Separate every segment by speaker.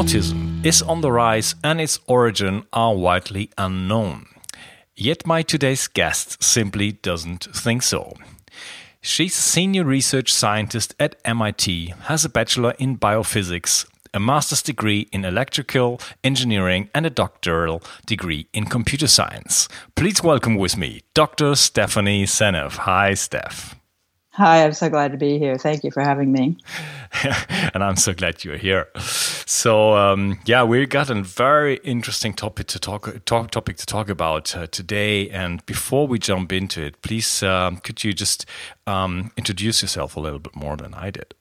Speaker 1: Autism is on the rise and its origin are widely unknown. Yet my today's guest simply doesn't think so. She's a senior research scientist at MIT, has a bachelor in biophysics, a master's degree in electrical engineering, and a doctoral degree in computer science. Please welcome with me Dr. Stephanie Seneff. Hi, Steph.
Speaker 2: Hi, I'm so glad to be here. Thank you for having me.
Speaker 1: and I'm so glad you're here. So, um, yeah, we got a very interesting topic to talk, talk topic to talk about uh, today. And before we jump into it, please, um, could you just um, introduce yourself a little bit more than I did?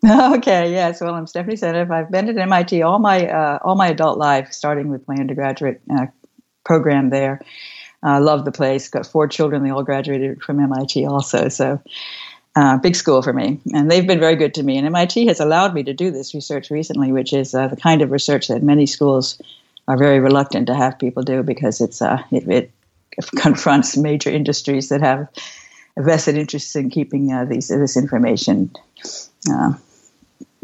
Speaker 2: Okay, yes. Well, I'm Stephanie Seneff. I've been at MIT all my uh, all my adult life, starting with my undergraduate uh, program there. I love the place. Got four children. They all graduated from MIT also. So uh, big school for me. And they've been very good to me. And MIT has allowed me to do this research recently, which is uh, the kind of research that many schools are very reluctant to have people do because it's uh, it, it, confronts major industries that have vested interest in keeping uh, these this information uh,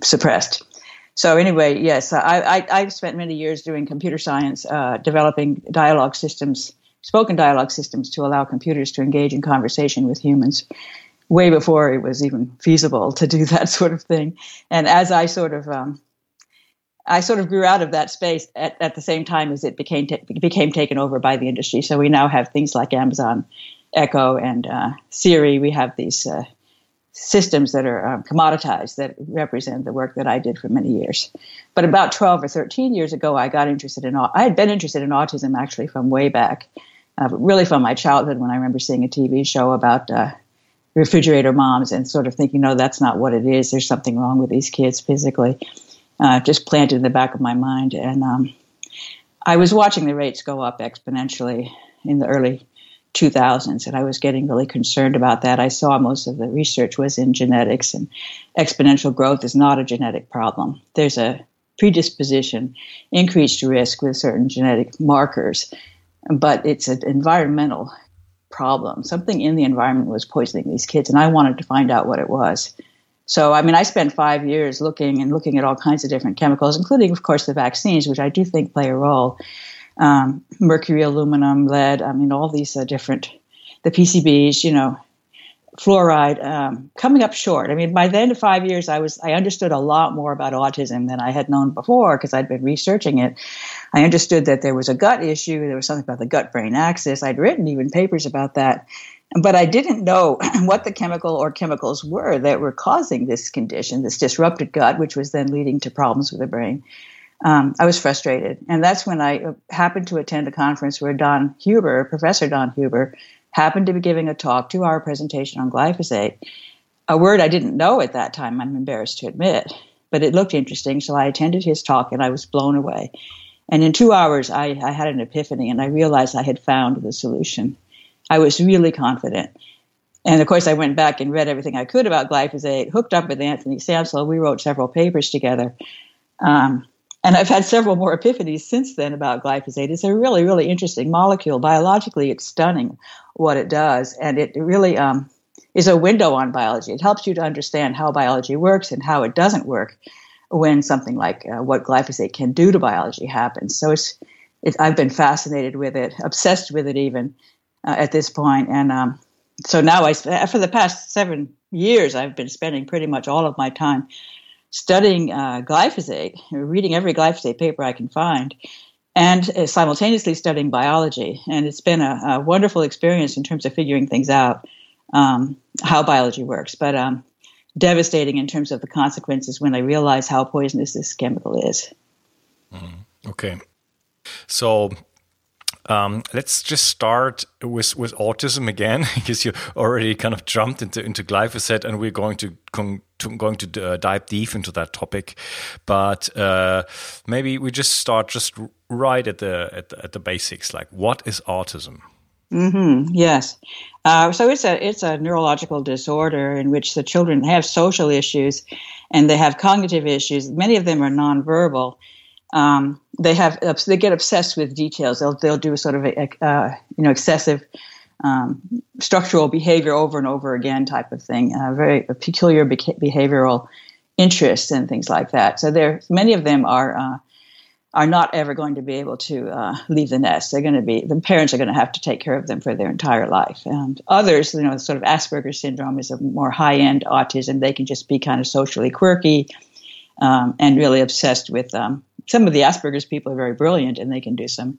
Speaker 2: suppressed. So anyway, yes, I, I, have spent many years doing computer science, uh, developing dialogue systems, spoken dialogue systems to allow computers to engage in conversation with humans way before it was even feasible to do that sort of thing. And as I sort of um, I sort of grew out of that space at, at the same time as it became became taken over by the industry. So we now have things like Amazon Echo and uh, Siri. We have these uh, systems that are um, commoditized that represent the work that I did for many years. But about 12 or 13 years ago, I got interested in. I had been interested in autism actually from way back, uh, really from my childhood when I remember seeing a TV show about uh, refrigerator moms and sort of thinking, no, that's not what it is. There's something wrong with these kids physically. Uh, just planted in the back of my mind. And um, I was watching the rates go up exponentially in the early 2000s, and I was getting really concerned about that. I saw most of the research was in genetics, and exponential growth is not a genetic problem. There's a predisposition, increased risk with certain genetic markers, but it's an environmental problem. Something in the environment was poisoning these kids, and I wanted to find out what it was. So, I mean, I spent five years looking and looking at all kinds of different chemicals, including, of course, the vaccines, which I do think play a role. Um, mercury, aluminum, lead, I mean, all these uh, different, the PCBs, you know, fluoride, um, coming up short. I mean, by the end of five years, I was, I understood a lot more about autism than I had known before because I'd been researching it. I understood that there was a gut issue. There was something about the gut brain axis. I'd written even papers about that. But I didn't know what the chemical or chemicals were that were causing this condition, this disrupted gut, which was then leading to problems with the brain. Um, I was frustrated. And that's when I happened to attend a conference where Don Huber, Professor Don Huber, happened to be giving a talk, two hour presentation on glyphosate, a word I didn't know at that time, I'm embarrassed to admit, but it looked interesting. So I attended his talk and I was blown away. And in two hours, I, I had an epiphany and I realized I had found the solution. I was really confident. And of course, I went back and read everything I could about glyphosate, hooked up with Anthony Samsel. We wrote several papers together. Um, and I've had several more epiphanies since then about glyphosate. It's a really, really interesting molecule. Biologically, it's stunning what it does. And it really um, is a window on biology. It helps you to understand how biology works and how it doesn't work when something like uh, what glyphosate can do to biology happens. So it's, it, I've been fascinated with it, obsessed with it even uh, at this point. And um, so now I, for the past seven years, I've been spending pretty much all of my time studying uh, glyphosate, reading every glyphosate paper I can find, and uh, simultaneously studying biology. And it's been a, a, wonderful experience in terms of figuring things out, um, how biology works. But um, devastating in terms of the consequences when I realize how poisonous this chemical is.
Speaker 1: Mm, okay. So um, let's just start with, with autism again, because you already kind of jumped into, into glyphosate, and we're going to, to going to uh, dive deep into that topic. But uh, maybe we just start just right at the, at the at the basics. Like, what is autism?
Speaker 2: Mm-hmm. Yes. Uh, so it's a it's a neurological disorder in which the children have social issues, and they have cognitive issues. Many of them are nonverbal. Um, they have they get obsessed with details. They'll they'll do sort of a, uh, you know excessive um, structural behavior over and over again type of thing. Uh, very peculiar behavioral interests and things like that. So there many of them are uh, are not ever going to be able to uh, leave the nest. They're going to be the parents are going to have to take care of them for their entire life. And others, you know, sort of Asperger's syndrome is a more high end autism. They can just be kind of socially quirky um, and really obsessed with. Um, some of the Asperger's people are very brilliant and they can do some,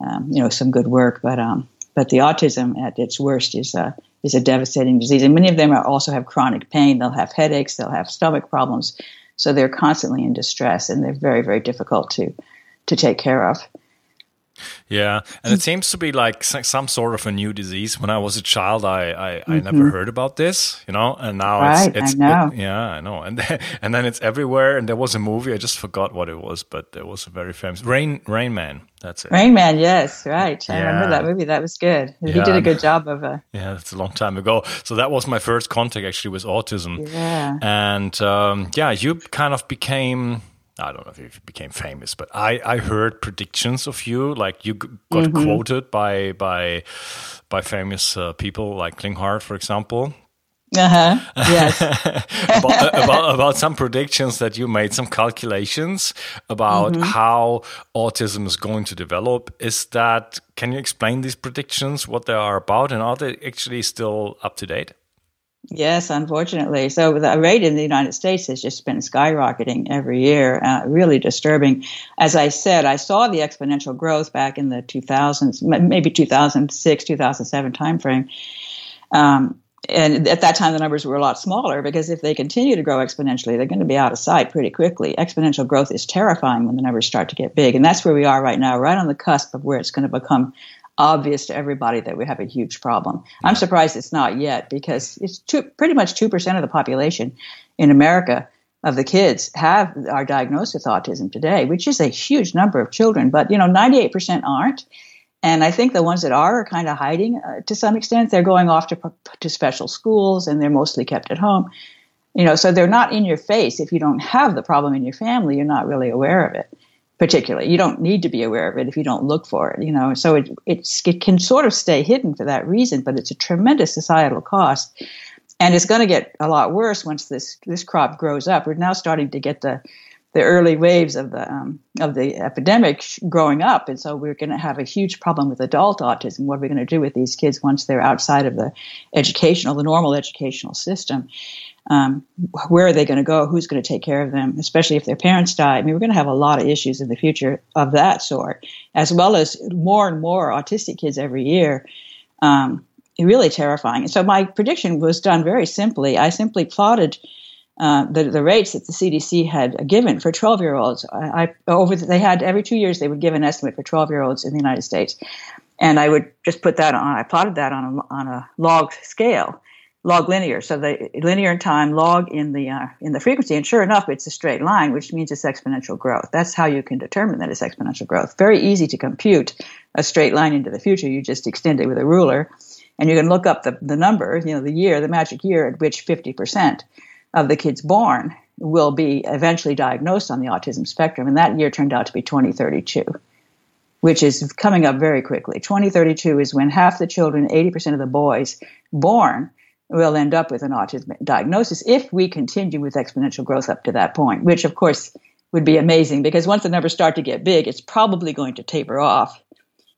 Speaker 2: um, you know, some good work. But um, but the autism at its worst is a is a devastating disease, and many of them also have chronic pain. They'll have headaches. They'll have stomach problems. So they're constantly in distress and they're very, very difficult to, to take care of.
Speaker 1: Yeah, and it seems to be like some sort of a new disease. When I was a child, I I, I mm-hmm. never heard about this, you know, and now
Speaker 2: right,
Speaker 1: it's, it's
Speaker 2: I know.
Speaker 1: It, yeah, I know, and then, and then it's everywhere. And there was a movie I just forgot what it was, but there was a very famous Rain Rain Man. That's it.
Speaker 2: Rain Man, yes, right. I yeah. remember that movie. That was good. He yeah. did a good job of
Speaker 1: it. Yeah, that's a long time ago. So that was my first contact actually with autism.
Speaker 2: Yeah,
Speaker 1: and um, yeah, you kind of became I don't know if you became famous, but I, I heard predictions of you. Like you got mm-hmm. quoted by by by famous uh, people like Klinghardt, for example.
Speaker 2: Uh huh. Yes.
Speaker 1: about, about, about some predictions that you made, some calculations about mm-hmm. how autism is going to develop. Is that? Can you explain these predictions? What they are about, and are they actually still up to date?
Speaker 2: Yes, unfortunately. So the rate in the United States has just been skyrocketing every year, uh, really disturbing. As I said, I saw the exponential growth back in the 2000s, maybe 2006, 2007 timeframe. Um, and at that time, the numbers were a lot smaller because if they continue to grow exponentially, they're going to be out of sight pretty quickly. Exponential growth is terrifying when the numbers start to get big. And that's where we are right now, right on the cusp of where it's going to become obvious to everybody that we have a huge problem. I'm surprised it's not yet because it's two, pretty much 2% of the population in America of the kids have are diagnosed with autism today, which is a huge number of children, but you know 98% aren't. And I think the ones that are are kind of hiding uh, to some extent. They're going off to to special schools and they're mostly kept at home. You know, so they're not in your face. If you don't have the problem in your family, you're not really aware of it particularly. You don't need to be aware of it if you don't look for it, you know. So it, it can sort of stay hidden for that reason, but it's a tremendous societal cost. And it's going to get a lot worse once this, this crop grows up. We're now starting to get the, the early waves of the, um, of the epidemic growing up. And so we're going to have a huge problem with adult autism. What are we going to do with these kids once they're outside of the educational, the normal educational system? Um, where are they going to go? Who's going to take care of them? Especially if their parents die. I mean, we're going to have a lot of issues in the future of that sort, as well as more and more autistic kids every year. Um, really terrifying. So my prediction was done very simply. I simply plotted uh, the, the rates that the CDC had given for 12 year olds. I, I, over the, they had every two years they would give an estimate for 12 year olds in the United States, and I would just put that on. I plotted that on a, on a log scale, log linear. So the linear in time, log in the uh, in the frequency, and sure enough, it's a straight line, which means it's exponential growth. That's how you can determine that it's exponential growth. Very easy to compute a straight line into the future. You just extend it with a ruler, and you can look up the the number, you know, the year, the magic year at which fifty percent of the kids born will be eventually diagnosed on the autism spectrum, and that year turned out to be 2032 which is coming up very quickly. 2032 is when half the children, 80% of the boys born we'll end up with an autism diagnosis if we continue with exponential growth up to that point, which of course would be amazing because once the numbers start to get big, it's probably going to taper off.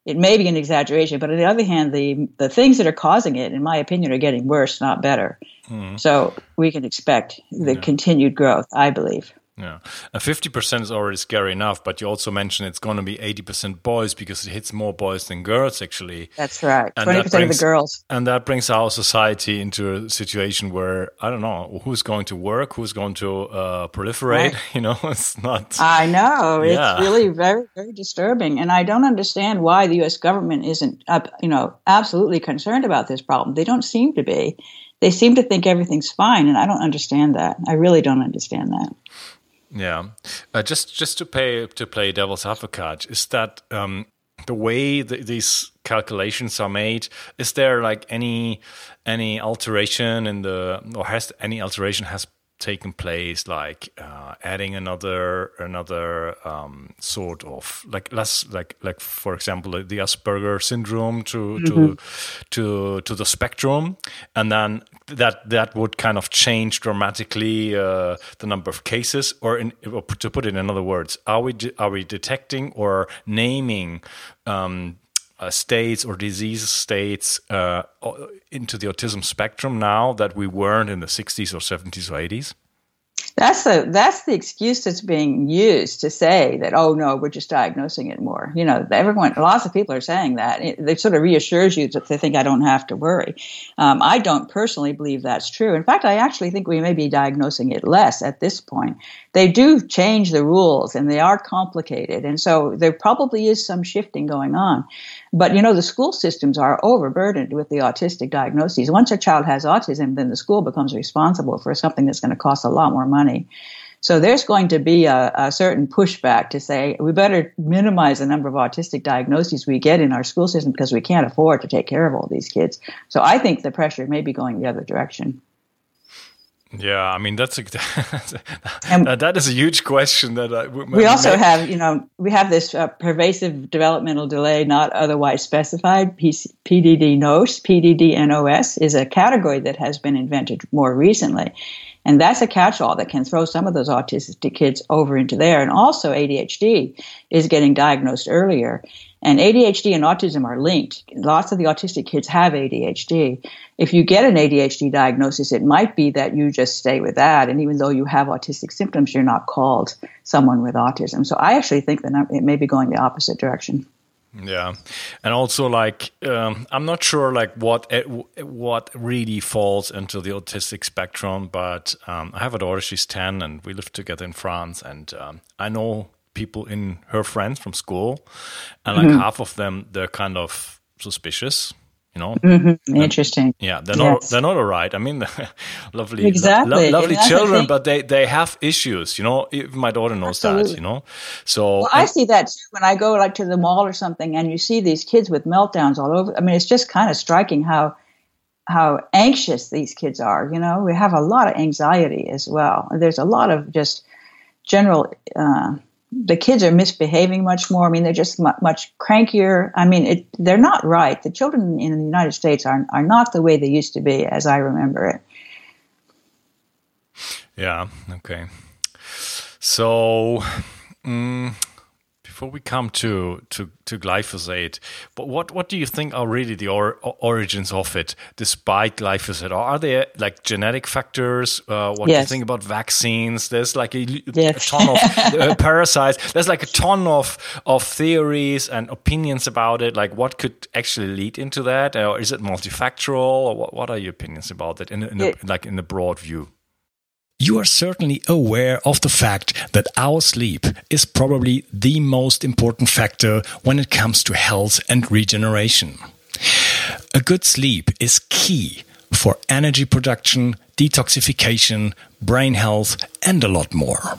Speaker 2: It may be an exaggeration, but on the other hand, the the things that are causing it, in my opinion, are getting worse, not better. Mm. So we can expect the yeah. continued growth, I believe.
Speaker 1: Yeah, fifty percent is already scary enough, but you also mentioned it's going to be eighty percent boys because it hits more boys than girls. Actually,
Speaker 2: that's right. Twenty percent of the girls,
Speaker 1: and that brings our society into a situation where I don't know who's going to work, who's going to uh, proliferate. Right. You know, it's not.
Speaker 2: I know yeah. it's really very very disturbing, and I don't understand why the U.S. government isn't, uh, you know, absolutely concerned about this problem. They don't seem to be. They seem to think everything's fine, and I don't understand that. I really don't understand that.
Speaker 1: Yeah, uh, just just to pay to play devil's advocate, is that um, the way these calculations are made. Is there like any any alteration in the or has any alteration has taken place, like uh, adding another another um, sort of like less like like for example the Asperger syndrome to mm -hmm. to mm-hmm. to to the spectrum, and then that that would kind of change dramatically uh, the number of cases, or, in, or, to put it in other words, are we are we detecting or naming um, uh, states or disease states uh, into the autism spectrum now that we weren't in the 60s or 70s or 80s?
Speaker 2: That's the that's the excuse that's being used to say that oh no we're just diagnosing it more. You know everyone lots of people are saying that it, it sort of reassures you that they think I don't have to worry. Um, I don't personally believe that's true. In fact, I actually think we may be diagnosing it less at this point. They do change the rules and they are complicated, and so there probably is some shifting going on. But you know, the school systems are overburdened with the autistic diagnoses. Once a child has autism, then the school becomes responsible for something that's going to cost a lot more money. So there's going to be a, a, certain pushback to say we better minimize the number of autistic diagnoses we get in our school system because we can't afford to take care of all these kids. So I think the pressure may be going the other direction.
Speaker 1: Yeah, I mean that's a that, that is a huge question. That I,
Speaker 2: we also may, have, you know, we have this uh, pervasive developmental delay not otherwise specified. PDD NOS, PDD NOS is a category that has been invented more recently, and that's a catch-all that can throw some of those autistic kids over into there. And also ADHD is getting diagnosed earlier. And ADHD and autism are linked. Lots of the autistic kids have ADHD. If you get an ADHD diagnosis, it might be that you just stay with that. And even though you have autistic symptoms, you're not called someone with autism. So I actually think that it may be going the opposite direction.
Speaker 1: Yeah, and also like um, I'm not sure like what what really falls into the autistic spectrum, but um, I have a daughter. She's ten, and we live together in France, and um, I know people in her friends from school, and like mm-hmm. half of them, they're kind of suspicious. You know,
Speaker 2: mm-hmm. interesting.
Speaker 1: yeah, they're not they're not all right. I mean, lovely, exactly. Lo- lovely children, but they they have issues. You know, even my daughter knows Absolutely. that. You know, so
Speaker 2: well, I see that too when I go like to the mall or something, and you see these kids with meltdowns all over. I mean, it's just kind of striking how how anxious these kids are. You know, we have a lot of anxiety as well. There's a lot of just general. Uh, the kids are misbehaving much more. I mean, they're just much crankier. I mean, it, they're not right. The children in the United States are are not the way they used to be, as I remember it.
Speaker 1: Yeah. Okay. So, um, before we come to, to, to glyphosate, but what, what do you think are really the or, origins of it, despite glyphosate? Are there like genetic factors? Uh, what yes. do you think about vaccines? There's like a, yes. a ton of uh, parasites. There's like a ton of of theories and opinions about it. Like, what could actually lead into that? Or is it multifactorial? Or what, what are your opinions about it in, in a, like in a broad view? You are certainly aware of the fact that our sleep is probably the most important factor when it comes to health and regeneration. A good sleep is key for energy production, detoxification, brain health, and a lot more.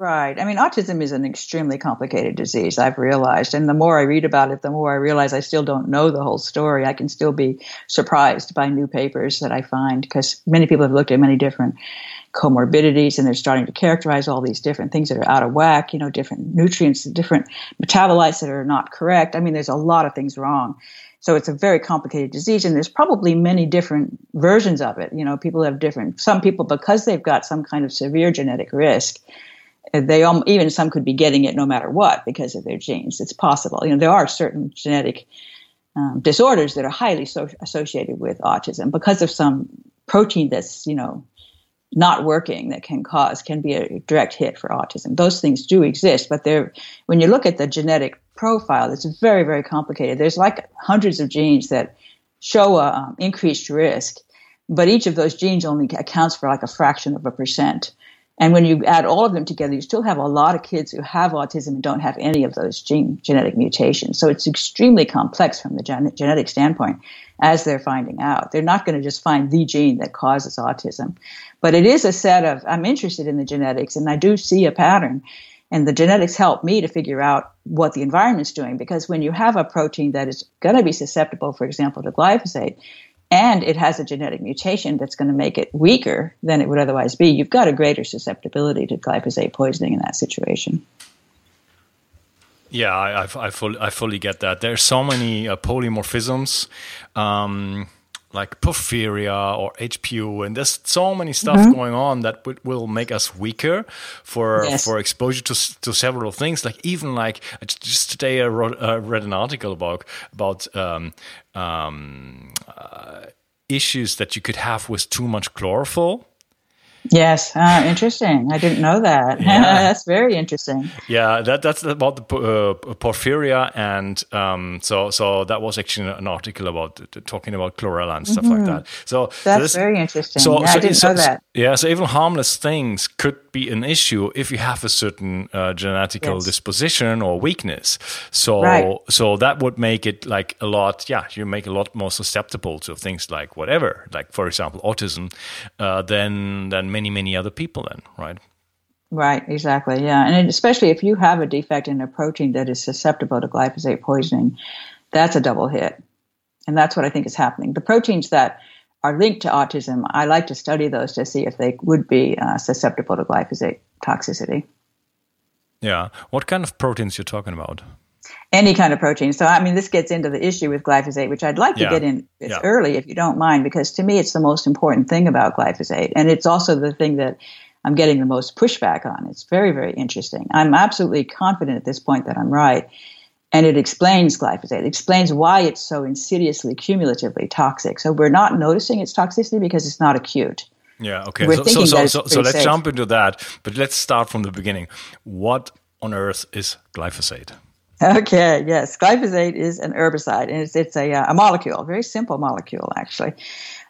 Speaker 2: Right. I mean, autism is an extremely complicated disease, I've realized. And the more I read about it, the more I realize I still don't know the whole story. I can still be surprised by new papers that I find because many people have looked at many different comorbidities and they're starting to characterize all these different things that are out of whack, you know, different nutrients, different metabolites that are not correct. I mean, there's a lot of things wrong. So it's a very complicated disease, and there's probably many different versions of it. You know, people have different. Some people, because they've got some kind of severe genetic risk, they even some could be getting it no matter what because of their genes. It's possible. You know, there are certain genetic um, disorders that are highly so- associated with autism because of some protein that's you know not working that can cause can be a direct hit for autism. Those things do exist, but they're when you look at the genetic profile, it's very very complicated. There's like hundreds of genes that show a um, increased risk, but each of those genes only accounts for like a fraction of a percent. And when you add all of them together, you still have a lot of kids who have autism and don't have any of those gene genetic mutations. So it's extremely complex from the gen- genetic standpoint as they're finding out. They're not going to just find the gene that causes autism. But it is a set of, I'm interested in the genetics and I do see a pattern. And the genetics help me to figure out what the environment's doing because when you have a protein that is going to be susceptible, for example, to glyphosate, and it has a genetic mutation that's going to make it weaker than it would otherwise be, you've got a greater susceptibility to glyphosate poisoning in that situation.
Speaker 1: Yeah, I, I, I, fully, I fully get that. There's so many uh, polymorphisms. Um, like porphyria or HPU, and there's so many stuff mm-hmm. going on that w- will make us weaker for yes. for exposure to to several things. Like even like just today, I wrote, uh, read an article about about um, um, uh, issues that you could have with too much chlorophyll.
Speaker 2: Yes, uh, interesting. I didn't know that. Yeah. that's very interesting.
Speaker 1: Yeah, that that's about the uh, porphyria, and um, so so that was actually an article about talking about chlorella and stuff mm-hmm. like that. So
Speaker 2: that's so very interesting. So, yeah, so, I didn't so, know that.
Speaker 1: Yeah, so even harmless things could be an issue if you have a certain uh, genetical yes. disposition or weakness. So right. so that would make it like a lot. Yeah, you make a lot more susceptible to things like whatever, like for example autism, uh, than than many many other people. Then right.
Speaker 2: Right, exactly. Yeah. And especially if you have a defect in a protein that is susceptible to glyphosate poisoning, that's a double hit. And that's what I think is happening. The proteins that are linked to autism, I like to study those to see if they would be uh, susceptible to glyphosate toxicity.
Speaker 1: Yeah. What kind of proteins you're talking about?
Speaker 2: Any kind of protein. So, I mean, this gets into the issue with glyphosate, which I'd like to get in yeah. early, if you don't mind, because to me, it's the most important thing about glyphosate. And it's also the thing that I'm getting the most pushback on. It's very, very interesting. I'm absolutely confident at this point that I'm right and it explains glyphosate. It explains why it's so insidiously, cumulatively toxic. So we're not noticing its toxicity because it's not acute.
Speaker 1: Yeah. Okay. We're so so so, so let's safe. jump into that, but let's start from the beginning. What on earth is glyphosate?
Speaker 2: Okay. Yes, glyphosate is an herbicide, and it's it's a a molecule, a very simple molecule actually.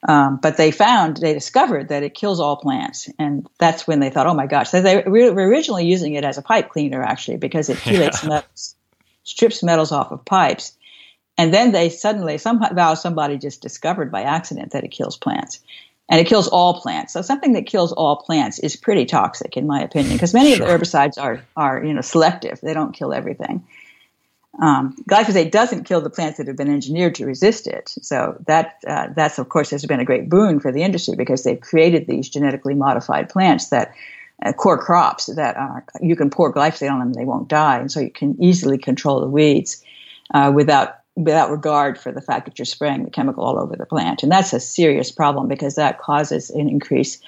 Speaker 2: Um, but they found, they discovered that it kills all plants. And that's when they thought, oh my gosh. So they were originally using it as a pipe cleaner, actually, because it chelates yeah. metals strips metals off of pipes. And then they suddenly, somehow somebody just discovered by accident that it kills plants. And it kills all plants. So something that kills all plants is pretty toxic, in my opinion, because many sure. of the herbicides are, are you know, selective. They don't kill everything. Um, glyphosate doesn't kill the plants that have been engineered to resist it. So that uh, that's of course has been a great boon for the industry because they've created these genetically modified plants that uh, core crops that are you can pour glyphosate on them they won't die. And so you can easily control the weeds uh, without without regard for the fact that you're spraying the chemical all over the plant. And that's a serious problem because that causes an increase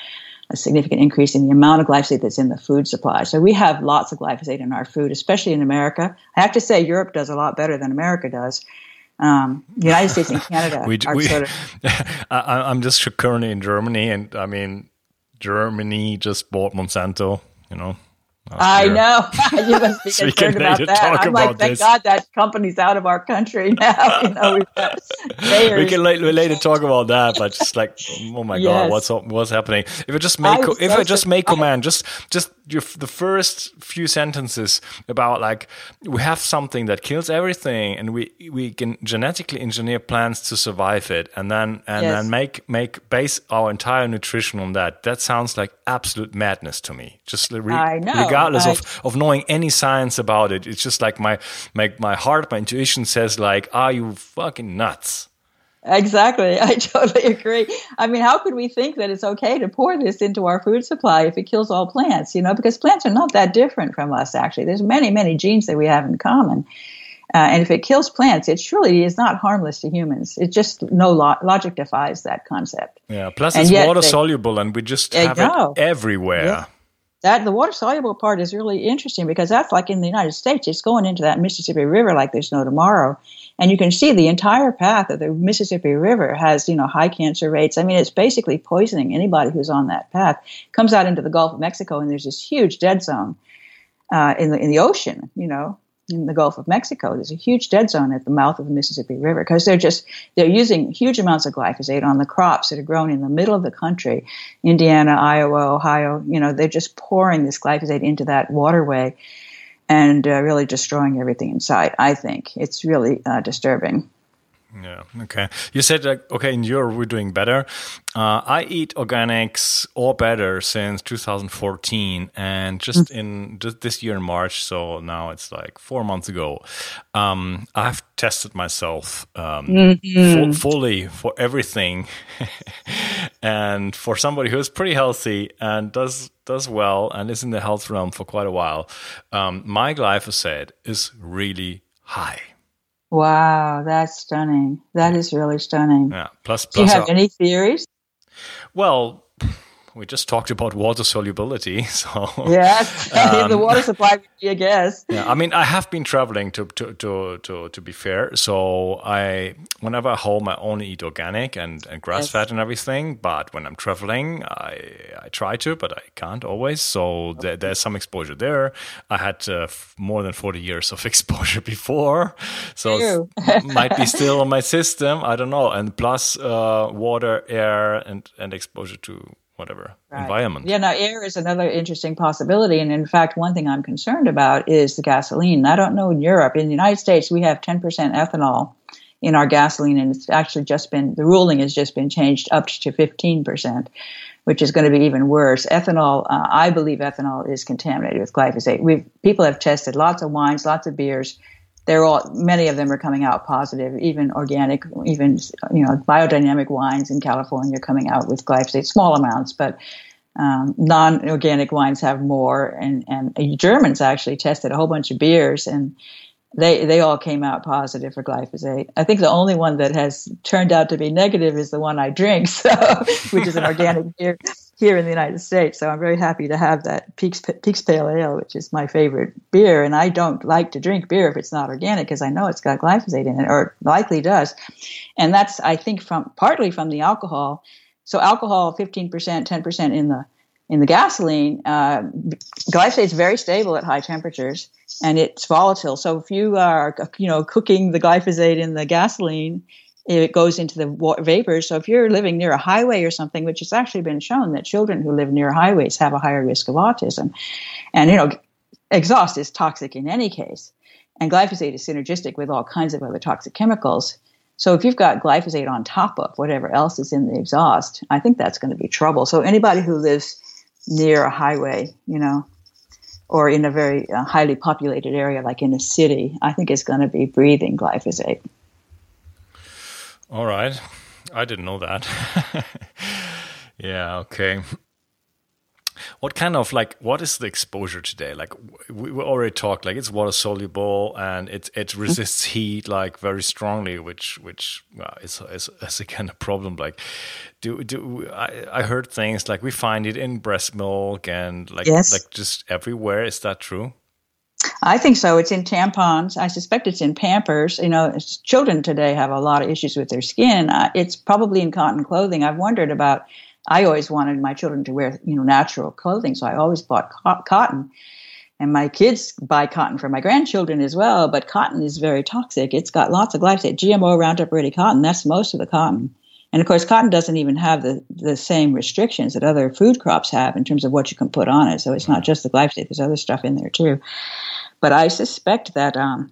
Speaker 2: a significant increase in the amount of glyphosate that's in the food supply. So we have lots of glyphosate in our food especially in america. I have to say europe does a lot better than america does. Um, the United States and Canada we, we, sort of.
Speaker 1: I, I'm just currently in Germany, and I mean, Germany just bought Monsanto, you know.
Speaker 2: I year. know. you must be so concerned about that. I'm about like, thank this. God that company's out of our country now. You know,
Speaker 1: we can later, later talk about that, but just like, oh my yes. God, what's what's happening? If I just make, if so just make command, just just your, the first few sentences about like we have something that kills everything, and we we can genetically engineer plants to survive it, and then and yes. then make make base our entire nutrition on that. That sounds like absolute madness to me. Just re- regardless I, of of knowing any science about it, it's just like my my my heart, my intuition says like, are you fucking nuts?
Speaker 2: Exactly. I totally agree. I mean, how could we think that it's okay to pour this into our food supply if it kills all plants? You know, because plants are not that different from us, actually. There's many, many genes that we have in common. Uh, and if it kills plants, it surely is not harmless to humans. It just no lo- logic defies that concept.
Speaker 1: Yeah. Plus, and it's water they, soluble, and we just have it everywhere. Yeah.
Speaker 2: That the water soluble part is really interesting because that's like in the United States, it's going into that Mississippi River like there's no tomorrow, and you can see the entire path of the Mississippi River has you know high cancer rates. I mean, it's basically poisoning anybody who's on that path. Comes out into the Gulf of Mexico, and there's this huge dead zone uh, in the in the ocean. You know, in the Gulf of Mexico. There's a huge dead zone at the mouth of the Mississippi River because they're just they're using huge amounts of glyphosate on the crops that are grown in the middle of the country, Indiana, Iowa, Ohio. You know, they're just pouring this glyphosate into that waterway and uh, really destroying everything in sight. I think it's really uh, disturbing.
Speaker 1: Yeah. Okay. You said like okay in Europe we're doing better. Uh, I eat organics or better since 2014, and just mm. in just this year in March, so now it's like four months ago. Um, I've tested myself um, mm-hmm. fully for everything, and for somebody who is pretty healthy and does does well and is in the health realm for quite a while, um, my glyphosate is really high.
Speaker 2: Wow, that's stunning. That is really stunning.
Speaker 1: Yeah. Plus, plus
Speaker 2: Do you have any theories?
Speaker 1: Well, we just talked about water solubility. So
Speaker 2: yes, um, the water supply would be a guess.
Speaker 1: Yeah, I mean, I have been traveling to to to to, to be fair. So I, whenever I home, I only eat organic and, and grass yes. fed and everything. But when I'm traveling, I I try to, but I can't always. So okay. there, there's some exposure there. I had uh, more than forty years of exposure before, so might be still on my system. I don't know. And plus, uh, water, air, and and exposure to whatever right. environment.
Speaker 2: Yeah, now air is another interesting possibility. And in fact, one thing I'm concerned about is the gasoline. I don't know in Europe. In the United States, we have 10% ethanol in our gasoline, and it's actually just been the ruling has just been changed up to 15%, which is going to be even worse. Ethanol, uh, I believe ethanol is contaminated with glyphosate. we people have tested lots of wines, lots of beers they're all many of them are coming out positive. Even organic, even you know biodynamic wines in California coming out with glyphosate, small amounts, but um, non-organic wines have more. And and Germans actually tested a whole bunch of beers and they they all came out positive for glyphosate. I think the only one that has turned out to be negative is the one I drink, so which is an organic beer here in the United States. So I'm very happy to have that Peaks, Peaks Pale Ale, which is my favorite beer. And I don't like to drink beer if it's not organic because I know it's got glyphosate in it, or likely does. And that's, I think, from partly from the alcohol. So alcohol, 15%, 10% in the in the gasoline, uh, glyphosate is very stable at high temperatures and it's volatile. So if you are, you know, cooking the glyphosate in the gasoline, it goes into the vapors. So if you're living near a highway or something, which has actually been shown that children who live near highways have a higher risk of autism, and you know, exhaust is toxic in any case, and glyphosate is synergistic with all kinds of other toxic chemicals. So if you've got glyphosate on top of whatever else is in the exhaust, I think that's going to be trouble. So anybody who lives near a highway, you know, or in a very uh, highly populated area like in a city, I think is going to be breathing glyphosate.
Speaker 1: All right. I didn't know that. yeah, okay. What kind of like what is the exposure today? Like we, we already talked, like it's water soluble and it it mm-hmm. resists heat like very strongly, which which well, is, is is a kind of problem. Like, do do I, I heard things like we find it in breast milk and like yes. like just everywhere. Is that true?
Speaker 2: I think so. It's in tampons. I suspect it's in Pampers. You know, children today have a lot of issues with their skin. Uh, it's probably in cotton clothing. I've wondered about. I always wanted my children to wear, you know, natural clothing, so I always bought co- cotton. And my kids buy cotton for my grandchildren as well. But cotton is very toxic. It's got lots of glyphosate, GMO Roundup Ready cotton. That's most of the cotton. And of course, cotton doesn't even have the, the same restrictions that other food crops have in terms of what you can put on it. So it's not just the glyphosate, there's other stuff in there too. But I suspect that um,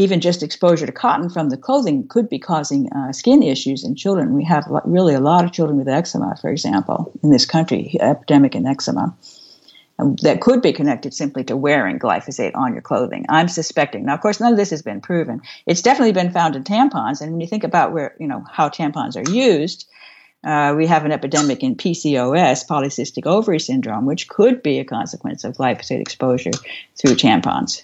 Speaker 2: even just exposure to cotton from the clothing could be causing uh, skin issues in children. We have really a lot of children with eczema, for example, in this country, epidemic in eczema. Um, that could be connected simply to wearing glyphosate on your clothing. I'm suspecting. Now, of course, none of this has been proven. It's definitely been found in tampons, and when you think about where you know how tampons are used, uh, we have an epidemic in PCOS, polycystic ovary syndrome, which could be a consequence of glyphosate exposure through tampons.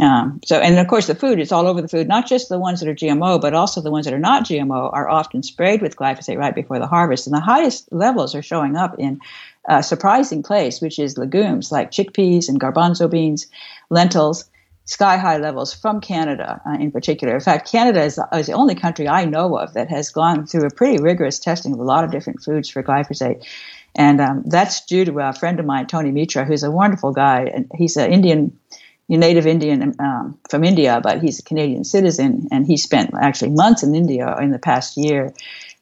Speaker 2: Um, so, and of course, the food is all over the food, not just the ones that are GMO, but also the ones that are not GMO are often sprayed with glyphosate right before the harvest. And the highest levels are showing up in a surprising place, which is legumes like chickpeas and garbanzo beans, lentils, sky high levels from Canada uh, in particular. In fact, Canada is, is, the only country I know of that has gone through a pretty rigorous testing of a lot of different foods for glyphosate. And um, that's due to a friend of mine, Tony Mitra, who's a wonderful guy. And he's an Indian, native Indian um, from India, but he's a Canadian citizen. And he spent actually months in India in the past year,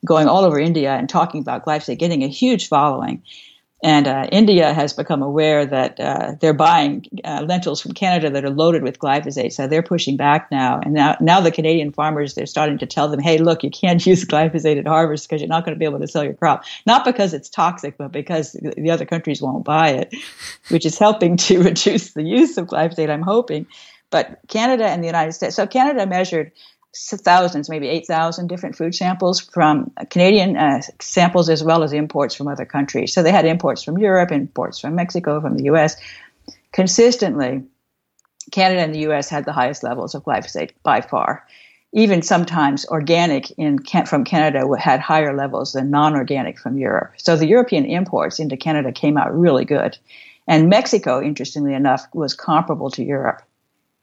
Speaker 2: going all over India and talking about glyphosate, getting a huge following. And uh, India has become aware that uh, they're buying uh, lentils from Canada that are loaded with glyphosate, so they're pushing back now. And now, now the Canadian farmers they're starting to tell them, "Hey, look, you can't use glyphosate at harvest because you're not going to be able to sell your crop. Not because it's toxic, but because the other countries won't buy it, which is helping to reduce the use of glyphosate. I'm hoping." But Canada and the United States. So Canada measured thousands, maybe 8,000 different food samples from Canadian uh, samples as well as imports from other countries. So they had imports from Europe, imports from Mexico, from the US. Consistently, Canada and the US had the highest levels of glyphosate by far. Even sometimes organic in from Canada had higher levels than non-organic from Europe. So the European imports into Canada came out really good. And Mexico, interestingly enough, was comparable to Europe.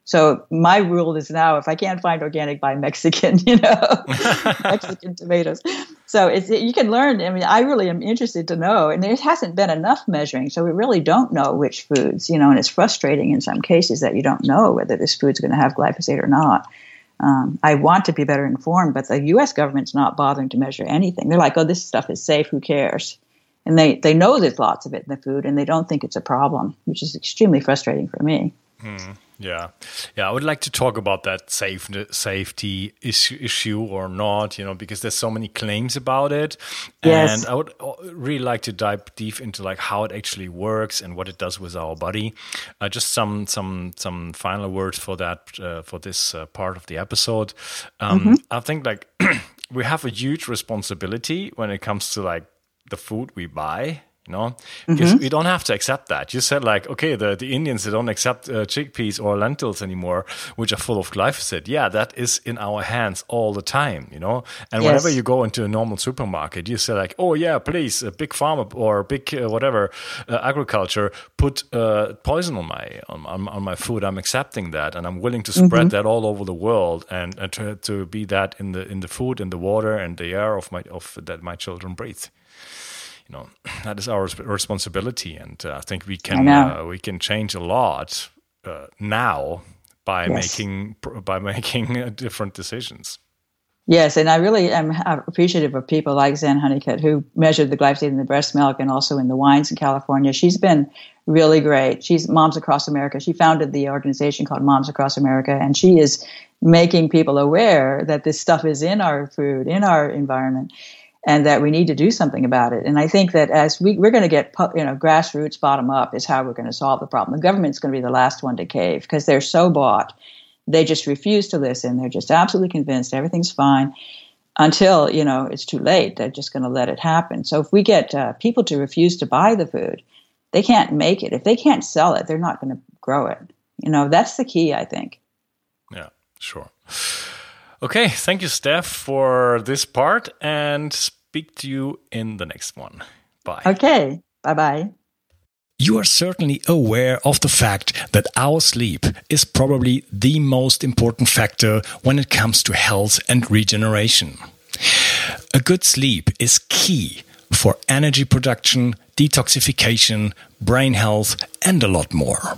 Speaker 2: So my rule is now if I can't find organic, buy Mexican, you know, Mexican tomatoes. So it's you can learn. I mean, I really am interested to know, and there hasn't been enough measuring, so we really don't know which foods, you know, and it's frustrating in some cases that you don't know whether this food's going to have glyphosate or not. Um, I want to be better informed, but the U.S. government's not bothering to measure anything. They're like, "Oh, this stuff is safe. Who cares?" And they they know there's lots of it in the food, and they don't think it's a problem, which is extremely frustrating for me.
Speaker 1: Hmm. Yeah, yeah. I would like to talk about that safe, safety issue, issue or not, you know, because there's so many claims about it, yes. and I would uh, really like to dive deep into like how it actually works and what it does with our body. Uh, just some some some final words for that uh, for this uh, part of the episode. Um, mm-hmm. I think like we have a huge responsibility when it comes to like the food we buy you know because mm-hmm. we don't have to accept that you said like okay the, the indians they don't accept uh, chickpeas or lentils anymore which are full of glyphosate yeah that is in our hands all the time you know and yes. whenever you go into a normal supermarket you say like oh yeah please a big farmer or big uh, whatever uh, agriculture put uh, poison on my on, on, my food i'm accepting that and i'm willing to spread mm-hmm. that all over the world and, and to, to be that in the in the food in the water and the air of my of that my children breathe you know that is our responsibility, and uh, I think we can uh, we can change a lot uh, now by yes. making by making different decisions.
Speaker 2: Yes, and I really am appreciative of people like Zen Honeycutt who measured the glyphosate in the breast milk and also in the wines in California. She's been really great. She's Moms Across America. She founded the organization called Moms Across America, and she is making people aware that this stuff is in our food, in our environment, and that we need to do something about it. And I think that as we, we're going to get, you know, grassroots bottom up is how we're going to solve the problem. The government's going to be the last one to cave because they're so bought. They just refuse to listen. They're just absolutely convinced everything's fine until, you know, it's too late. They're just going to let it happen. So if we get uh, people to refuse to buy the food, they can't make it. If they can't sell it, they're not going to grow it. You know, that's the key, I think.
Speaker 1: Yeah, sure. Okay, thank you, Steph, for this part, and speak to you in the next one. Bye.
Speaker 2: Okay, bye bye.
Speaker 1: You are certainly aware of the fact that our sleep is probably the most important factor when it comes to health and regeneration. A good sleep is key for energy production, detoxification, brain health, and a lot more.